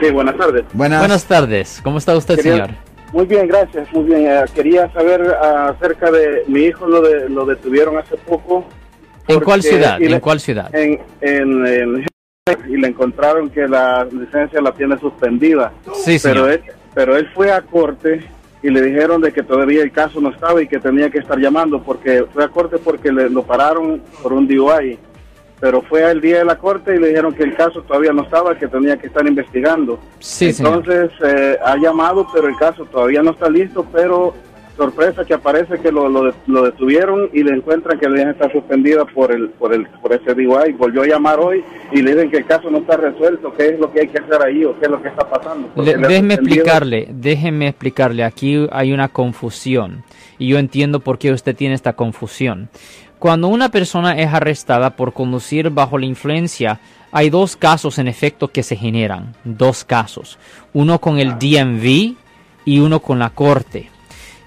Sí, buenas tardes. Buenas, tardes. ¿Cómo está usted, señor? Muy bien, gracias. Muy bien. Eh, quería saber acerca de mi hijo, lo, de, lo detuvieron hace poco. ¿En cuál ciudad? ¿En cuál ciudad? En, en, y le encontraron que la licencia la tiene suspendida. Sí, pero él, pero él fue a corte y le dijeron de que todavía el caso no estaba y que tenía que estar llamando porque fue a corte porque le, lo pararon por un DUI pero fue al día de la corte y le dijeron que el caso todavía no estaba, que tenía que estar investigando. Sí, Entonces eh, ha llamado, pero el caso todavía no está listo, pero sorpresa que aparece que lo, lo, detuvieron y le encuentran que la está suspendida por el por el por ese DUI. Volvió a llamar hoy y le dicen que el caso no está resuelto, qué es lo que hay que hacer ahí o qué es lo que está pasando. déjeme explicarle, déjeme explicarle, aquí hay una confusión y yo entiendo por qué usted tiene esta confusión. Cuando una persona es arrestada por conducir bajo la influencia, hay dos casos en efecto que se generan, dos casos, uno con el DMV y uno con la corte.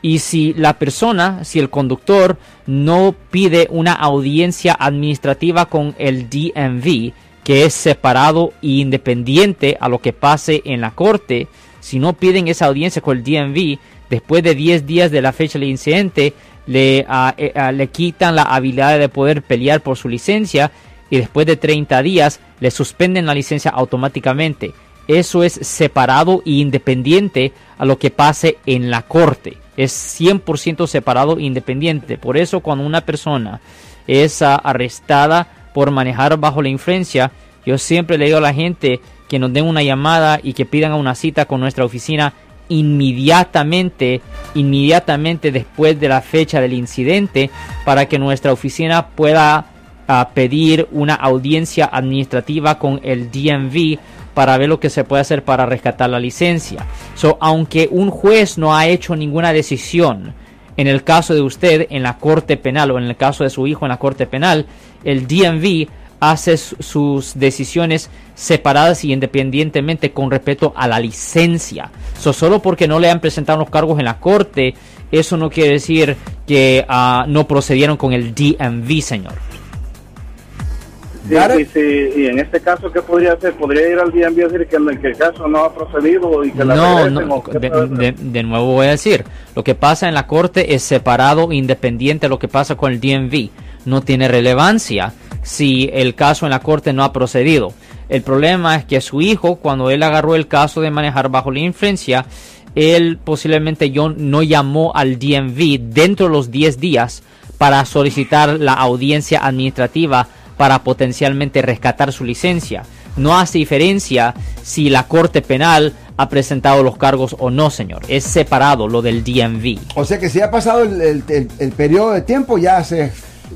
Y si la persona, si el conductor no pide una audiencia administrativa con el DMV, que es separado e independiente a lo que pase en la corte, si no piden esa audiencia con el DMV, después de 10 días de la fecha del incidente, le, eh, le quitan la habilidad de poder pelear por su licencia y después de 30 días le suspenden la licencia automáticamente. Eso es separado e independiente a lo que pase en la corte. Es 100% separado e independiente. Por eso cuando una persona es ah, arrestada por manejar bajo la influencia, yo siempre le digo a la gente que nos den una llamada y que pidan una cita con nuestra oficina inmediatamente, inmediatamente después de la fecha del incidente para que nuestra oficina pueda ah, pedir una audiencia administrativa con el DMV para ver lo que se puede hacer para rescatar la licencia. So, aunque un juez no ha hecho ninguna decisión en el caso de usted en la corte penal o en el caso de su hijo en la corte penal, el DMV hace sus decisiones separadas y independientemente con respecto a la licencia. solo porque no le han presentado los cargos en la corte, eso no quiere decir que ah, no procedieron con el DMV, señor. Sí, y en este caso, ¿qué podría hacer? ¿Podría ir al DMV y decir que, en el caso no ha procedido y que la No, no de, de, nuevo voy a decir, lo que pasa en la corte es separado, independiente de lo que pasa con el DMV. No tiene relevancia si el caso en la corte no ha procedido. El problema es que su hijo, cuando él agarró el caso de manejar bajo la influencia, él posiblemente yo no llamó al DMV dentro de los 10 días para solicitar la audiencia administrativa para potencialmente rescatar su licencia. No hace diferencia si la Corte Penal ha presentado los cargos o no, señor. Es separado lo del DMV. O sea que si ha pasado el, el periodo de tiempo ya se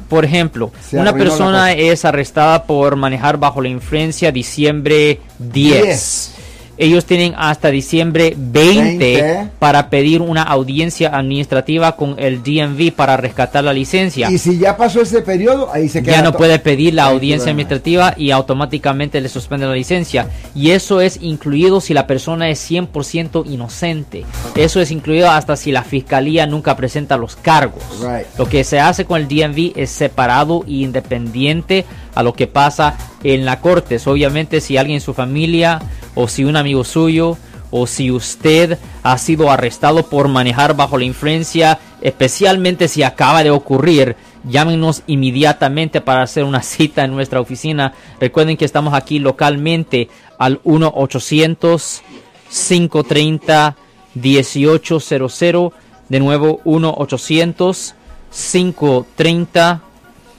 por ejemplo, una persona es arrestada por manejar bajo la influencia diciembre 10 ellos tienen hasta diciembre 20, para pedir una audiencia administrativa con el DMV para rescatar la licencia. Y si ya pasó ese periodo, ahí se queda. Ya no puede pedir la audiencia administrativa y automáticamente le suspende la licencia. Y eso es incluido si la persona es 100% inocente. Eso es incluido hasta si la fiscalía nunca presenta los cargos. Lo que se hace con el DMV es separado e independiente a lo que pasa en la corte. Obviamente si alguien en su familia o si un amigo suyo o si usted ha sido arrestado por manejar bajo la influencia, especialmente si acaba de ocurrir, llámenos inmediatamente para hacer una cita en nuestra oficina. Recuerden que estamos aquí localmente al 1-800-530-1800. De nuevo, 1-800-530-1800.